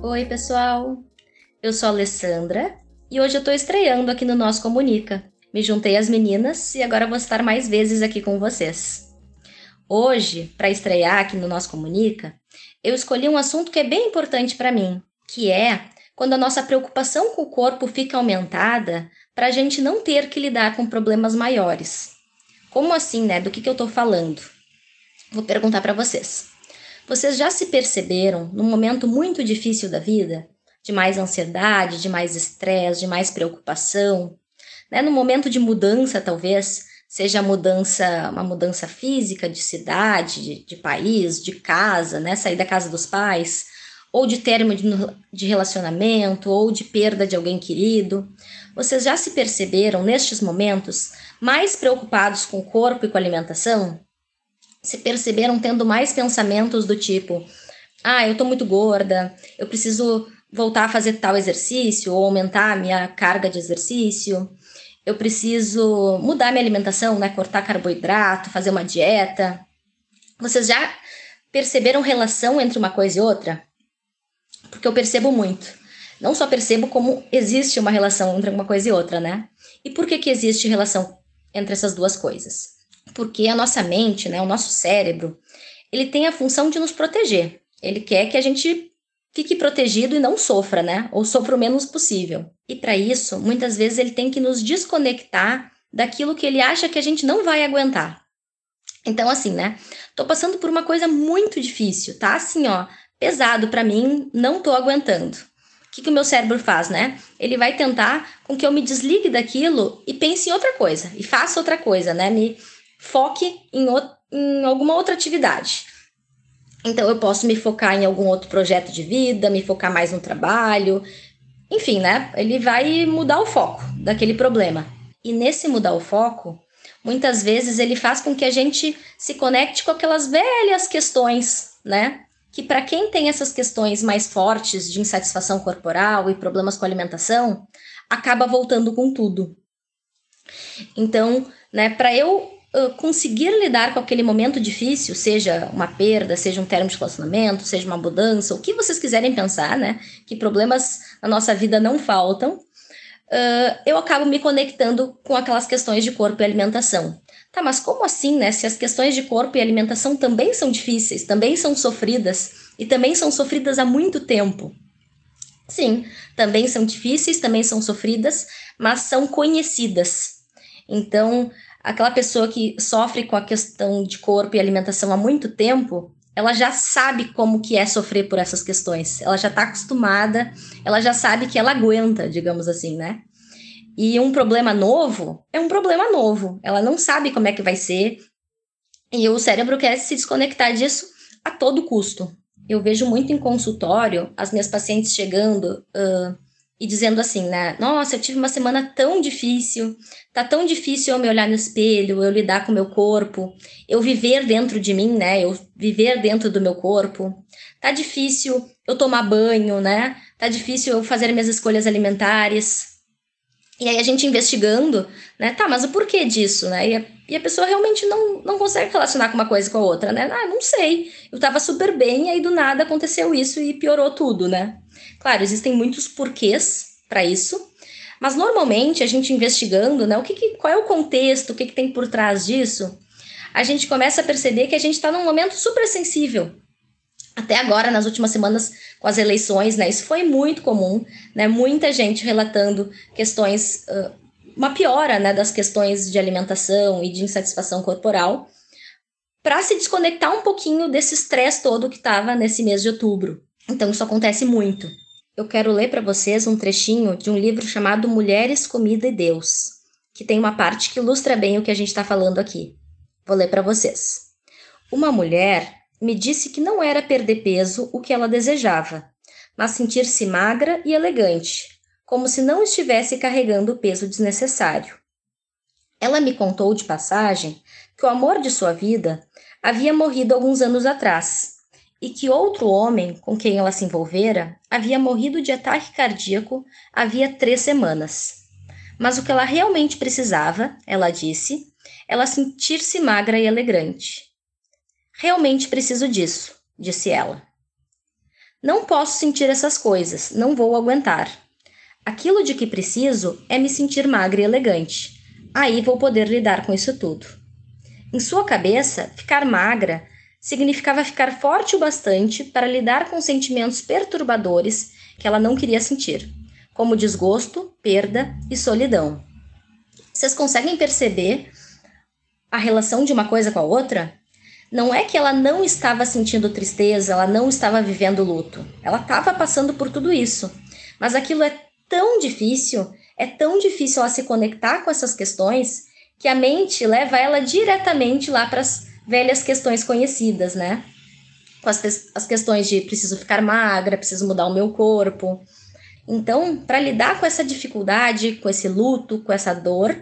Oi, pessoal! Eu sou a Alessandra e hoje eu estou estreando aqui no Nós Comunica. Me juntei às meninas e agora vou estar mais vezes aqui com vocês. Hoje, para estrear aqui no Nós Comunica, eu escolhi um assunto que é bem importante para mim, que é quando a nossa preocupação com o corpo fica aumentada para a gente não ter que lidar com problemas maiores. Como assim, né? Do que, que eu estou falando? Vou perguntar para vocês. Vocês já se perceberam num momento muito difícil da vida? De mais ansiedade, de mais estresse, de mais preocupação? Né? No momento de mudança, talvez, seja mudança, uma mudança física de cidade, de, de país, de casa, né? sair da casa dos pais, ou de término de, de relacionamento, ou de perda de alguém querido. Vocês já se perceberam nestes momentos mais preocupados com o corpo e com a alimentação? Se perceberam tendo mais pensamentos do tipo: ah, eu tô muito gorda, eu preciso voltar a fazer tal exercício ou aumentar a minha carga de exercício, eu preciso mudar minha alimentação, né, cortar carboidrato, fazer uma dieta. Vocês já perceberam relação entre uma coisa e outra? Porque eu percebo muito. Não só percebo como existe uma relação entre uma coisa e outra, né? E por que que existe relação entre essas duas coisas? Porque a nossa mente, né, o nosso cérebro, ele tem a função de nos proteger. Ele quer que a gente fique protegido e não sofra, né? Ou sofra o menos possível. E para isso, muitas vezes ele tem que nos desconectar daquilo que ele acha que a gente não vai aguentar. Então, assim, né? Tô passando por uma coisa muito difícil, tá? Assim, ó, pesado para mim, não tô aguentando. O que, que o meu cérebro faz, né? Ele vai tentar com que eu me desligue daquilo e pense em outra coisa, e faça outra coisa, né? Me, foque em, em alguma outra atividade. Então, eu posso me focar em algum outro projeto de vida, me focar mais no trabalho, enfim, né? Ele vai mudar o foco daquele problema. E nesse mudar o foco, muitas vezes ele faz com que a gente se conecte com aquelas velhas questões, né? Que para quem tem essas questões mais fortes de insatisfação corporal e problemas com alimentação, acaba voltando com tudo. Então, né, para eu conseguir lidar com aquele momento difícil, seja uma perda, seja um término de relacionamento, seja uma mudança, o que vocês quiserem pensar, né? Que problemas na nossa vida não faltam, uh, eu acabo me conectando com aquelas questões de corpo e alimentação. Tá, mas como assim, né? Se as questões de corpo e alimentação também são difíceis, também são sofridas e também são sofridas há muito tempo. Sim, também são difíceis, também são sofridas, mas são conhecidas. Então, aquela pessoa que sofre com a questão de corpo e alimentação há muito tempo, ela já sabe como que é sofrer por essas questões. Ela já está acostumada, ela já sabe que ela aguenta, digamos assim, né? E um problema novo é um problema novo. Ela não sabe como é que vai ser. E o cérebro quer se desconectar disso a todo custo. Eu vejo muito em consultório as minhas pacientes chegando uh, e dizendo assim, né? Nossa, eu tive uma semana tão difícil, tá tão difícil eu me olhar no espelho, eu lidar com o meu corpo, eu viver dentro de mim, né? Eu viver dentro do meu corpo. Tá difícil eu tomar banho, né? Tá difícil eu fazer minhas escolhas alimentares. E aí a gente investigando, né? Tá, mas o porquê disso, né? E a, e a pessoa realmente não, não consegue relacionar com uma coisa com a outra, né? Ah, não sei. Eu tava super bem e aí do nada aconteceu isso e piorou tudo, né? Claro, existem muitos porquês para isso, mas normalmente a gente investigando, né, o que, que qual é o contexto, o que, que tem por trás disso, a gente começa a perceber que a gente está num momento super sensível. Até agora, nas últimas semanas com as eleições, né, isso foi muito comum, né, muita gente relatando questões, uh, uma piora, né, das questões de alimentação e de insatisfação corporal, para se desconectar um pouquinho desse estresse todo que estava nesse mês de outubro. Então, isso acontece muito eu quero ler para vocês um trechinho de um livro chamado Mulheres, Comida e Deus, que tem uma parte que ilustra bem o que a gente está falando aqui. Vou ler para vocês. Uma mulher me disse que não era perder peso o que ela desejava, mas sentir-se magra e elegante, como se não estivesse carregando o peso desnecessário. Ela me contou de passagem que o amor de sua vida havia morrido alguns anos atrás e que outro homem com quem ela se envolvera havia morrido de ataque cardíaco havia três semanas. Mas o que ela realmente precisava, ela disse, ela sentir-se magra e elegante. Realmente preciso disso, disse ela. Não posso sentir essas coisas, não vou aguentar. Aquilo de que preciso é me sentir magra e elegante. Aí vou poder lidar com isso tudo. Em sua cabeça, ficar magra significava ficar forte o bastante para lidar com sentimentos perturbadores que ela não queria sentir, como desgosto, perda e solidão. Vocês conseguem perceber a relação de uma coisa com a outra? Não é que ela não estava sentindo tristeza, ela não estava vivendo luto. Ela estava passando por tudo isso. Mas aquilo é tão difícil, é tão difícil ela se conectar com essas questões, que a mente leva ela diretamente lá para as velhas questões conhecidas, né? As, as questões de preciso ficar magra, preciso mudar o meu corpo. Então, para lidar com essa dificuldade, com esse luto, com essa dor,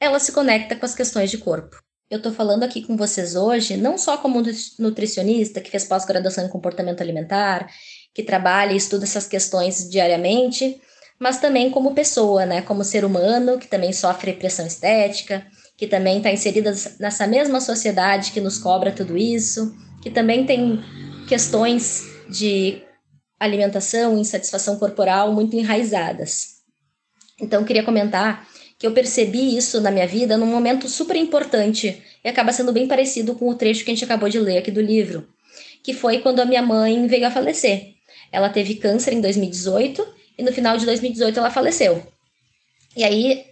ela se conecta com as questões de corpo. Eu estou falando aqui com vocês hoje, não só como nutricionista que fez pós-graduação em comportamento alimentar, que trabalha e estuda essas questões diariamente, mas também como pessoa, né? Como ser humano que também sofre pressão estética, que também está inserida nessa mesma sociedade que nos cobra tudo isso, que também tem questões de alimentação, insatisfação corporal muito enraizadas. Então, queria comentar que eu percebi isso na minha vida num momento super importante e acaba sendo bem parecido com o trecho que a gente acabou de ler aqui do livro, que foi quando a minha mãe veio a falecer. Ela teve câncer em 2018 e no final de 2018 ela faleceu. E aí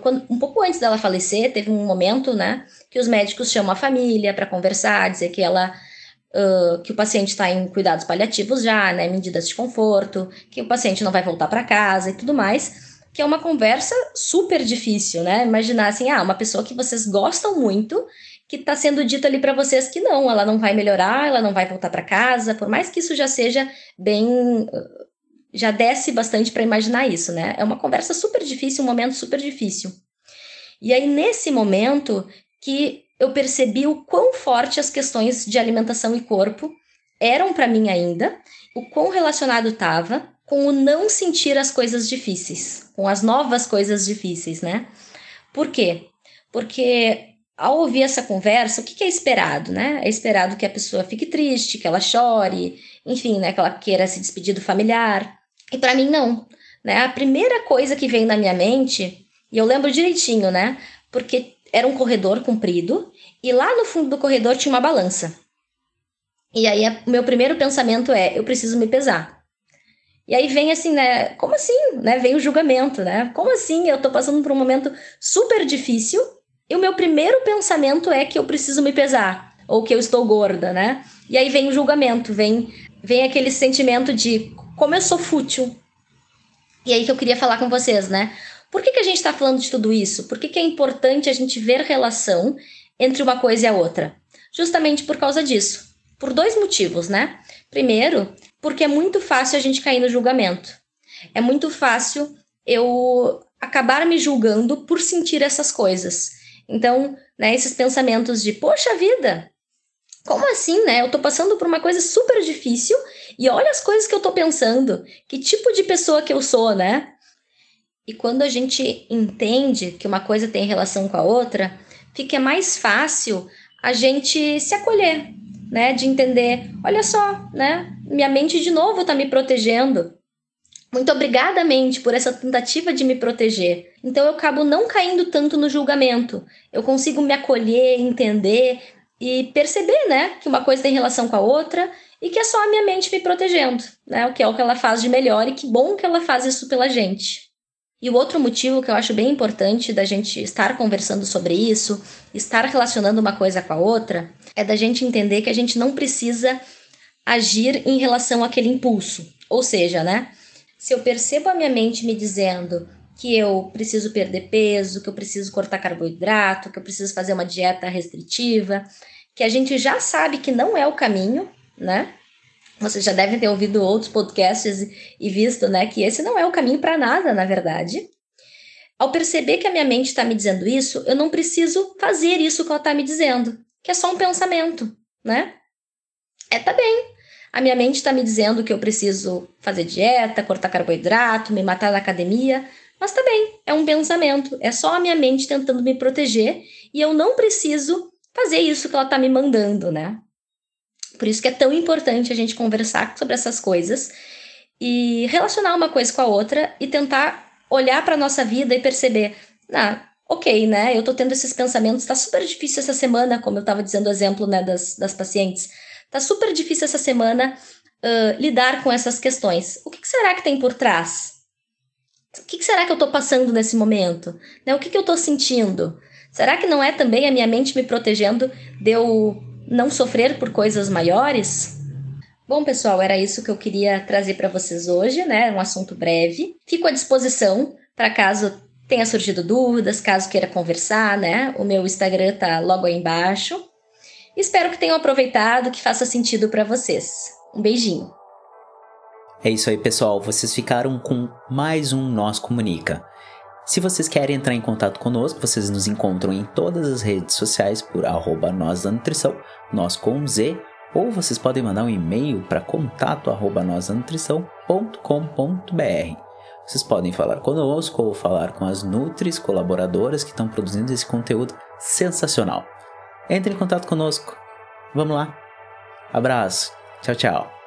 quando, um pouco antes dela falecer, teve um momento, né, que os médicos chamam a família para conversar, dizer que ela Uh, que o paciente está em cuidados paliativos já, né, medidas de conforto, que o paciente não vai voltar para casa e tudo mais, que é uma conversa super difícil, né? Imaginar assim, ah, uma pessoa que vocês gostam muito, que está sendo dito ali para vocês que não, ela não vai melhorar, ela não vai voltar para casa, por mais que isso já seja bem já desce bastante para imaginar isso, né? É uma conversa super difícil, um momento super difícil. E aí, nesse momento, que eu percebi o quão forte as questões de alimentação e corpo eram para mim ainda, o quão relacionado estava com o não sentir as coisas difíceis, com as novas coisas difíceis, né? Por quê? Porque ao ouvir essa conversa, o que, que é esperado, né? É esperado que a pessoa fique triste, que ela chore, enfim, né? Que ela queira se despedir do familiar. E para mim não, né? A primeira coisa que veio na minha mente, e eu lembro direitinho, né? Porque era um corredor comprido e lá no fundo do corredor tinha uma balança. E aí o meu primeiro pensamento é, eu preciso me pesar. E aí vem assim, né? Como assim? Né? Vem o julgamento, né? Como assim? Eu tô passando por um momento super difícil e o meu primeiro pensamento é que eu preciso me pesar ou que eu estou gorda, né? E aí vem o julgamento, vem vem aquele sentimento de como eu sou fútil. E aí que eu queria falar com vocês, né? Por que, que a gente está falando de tudo isso? Por que, que é importante a gente ver relação entre uma coisa e a outra? Justamente por causa disso. Por dois motivos, né? Primeiro, porque é muito fácil a gente cair no julgamento. É muito fácil eu acabar me julgando por sentir essas coisas. Então, né, esses pensamentos de, poxa vida, como assim, né? Eu tô passando por uma coisa super difícil e olha as coisas que eu tô pensando. Que tipo de pessoa que eu sou, né? E quando a gente entende que uma coisa tem relação com a outra, fica mais fácil a gente se acolher, né? De entender, olha só, né? Minha mente de novo tá me protegendo. Muito obrigada, mente, por essa tentativa de me proteger. Então eu acabo não caindo tanto no julgamento. Eu consigo me acolher, entender, e perceber, né, que uma coisa tem relação com a outra e que é só a minha mente me protegendo, né, o que é o que ela faz de melhor e que bom que ela faz isso pela gente. E o outro motivo que eu acho bem importante da gente estar conversando sobre isso, estar relacionando uma coisa com a outra, é da gente entender que a gente não precisa agir em relação àquele impulso. Ou seja, né, se eu percebo a minha mente me dizendo que eu preciso perder peso, que eu preciso cortar carboidrato, que eu preciso fazer uma dieta restritiva, que a gente já sabe que não é o caminho, né? vocês já devem ter ouvido outros podcasts e visto, né, que esse não é o caminho para nada, na verdade. Ao perceber que a minha mente está me dizendo isso, eu não preciso fazer isso que ela está me dizendo, que é só um pensamento, né? É, tá bem. A minha mente está me dizendo que eu preciso fazer dieta, cortar carboidrato, me matar na academia, mas bem, é um pensamento, é só a minha mente tentando me proteger e eu não preciso fazer isso que ela está me mandando, né? Por isso que é tão importante a gente conversar sobre essas coisas e relacionar uma coisa com a outra e tentar olhar para nossa vida e perceber, ah, ok, né? Eu tô tendo esses pensamentos, tá super difícil essa semana, como eu tava dizendo o exemplo, né, das, das pacientes. Tá super difícil essa semana uh, lidar com essas questões. O que, que, será que tem por trás? O que, será que eu tô passando nesse momento? Né? O que, que eu tô sentindo? Será que não é também a minha mente me protegendo de eu não sofrer por coisas maiores? Bom, pessoal, era isso que eu queria trazer para vocês hoje, né? Um assunto breve. Fico à disposição para caso tenha surgido dúvidas, caso queira conversar, né? O meu Instagram tá logo aí embaixo. Espero que tenham aproveitado, que faça sentido para vocês. Um beijinho. É isso aí, pessoal. Vocês ficaram com mais um Nós Comunica. Se vocês querem entrar em contato conosco, vocês nos encontram em todas as redes sociais por arroba nós da nutrição, nós com Z ou vocês podem mandar um e-mail para contato@nosanutrição.com.br. Vocês podem falar conosco ou falar com as Nutris colaboradoras que estão produzindo esse conteúdo sensacional. Entre em contato conosco. Vamos lá. Abraço. Tchau, tchau.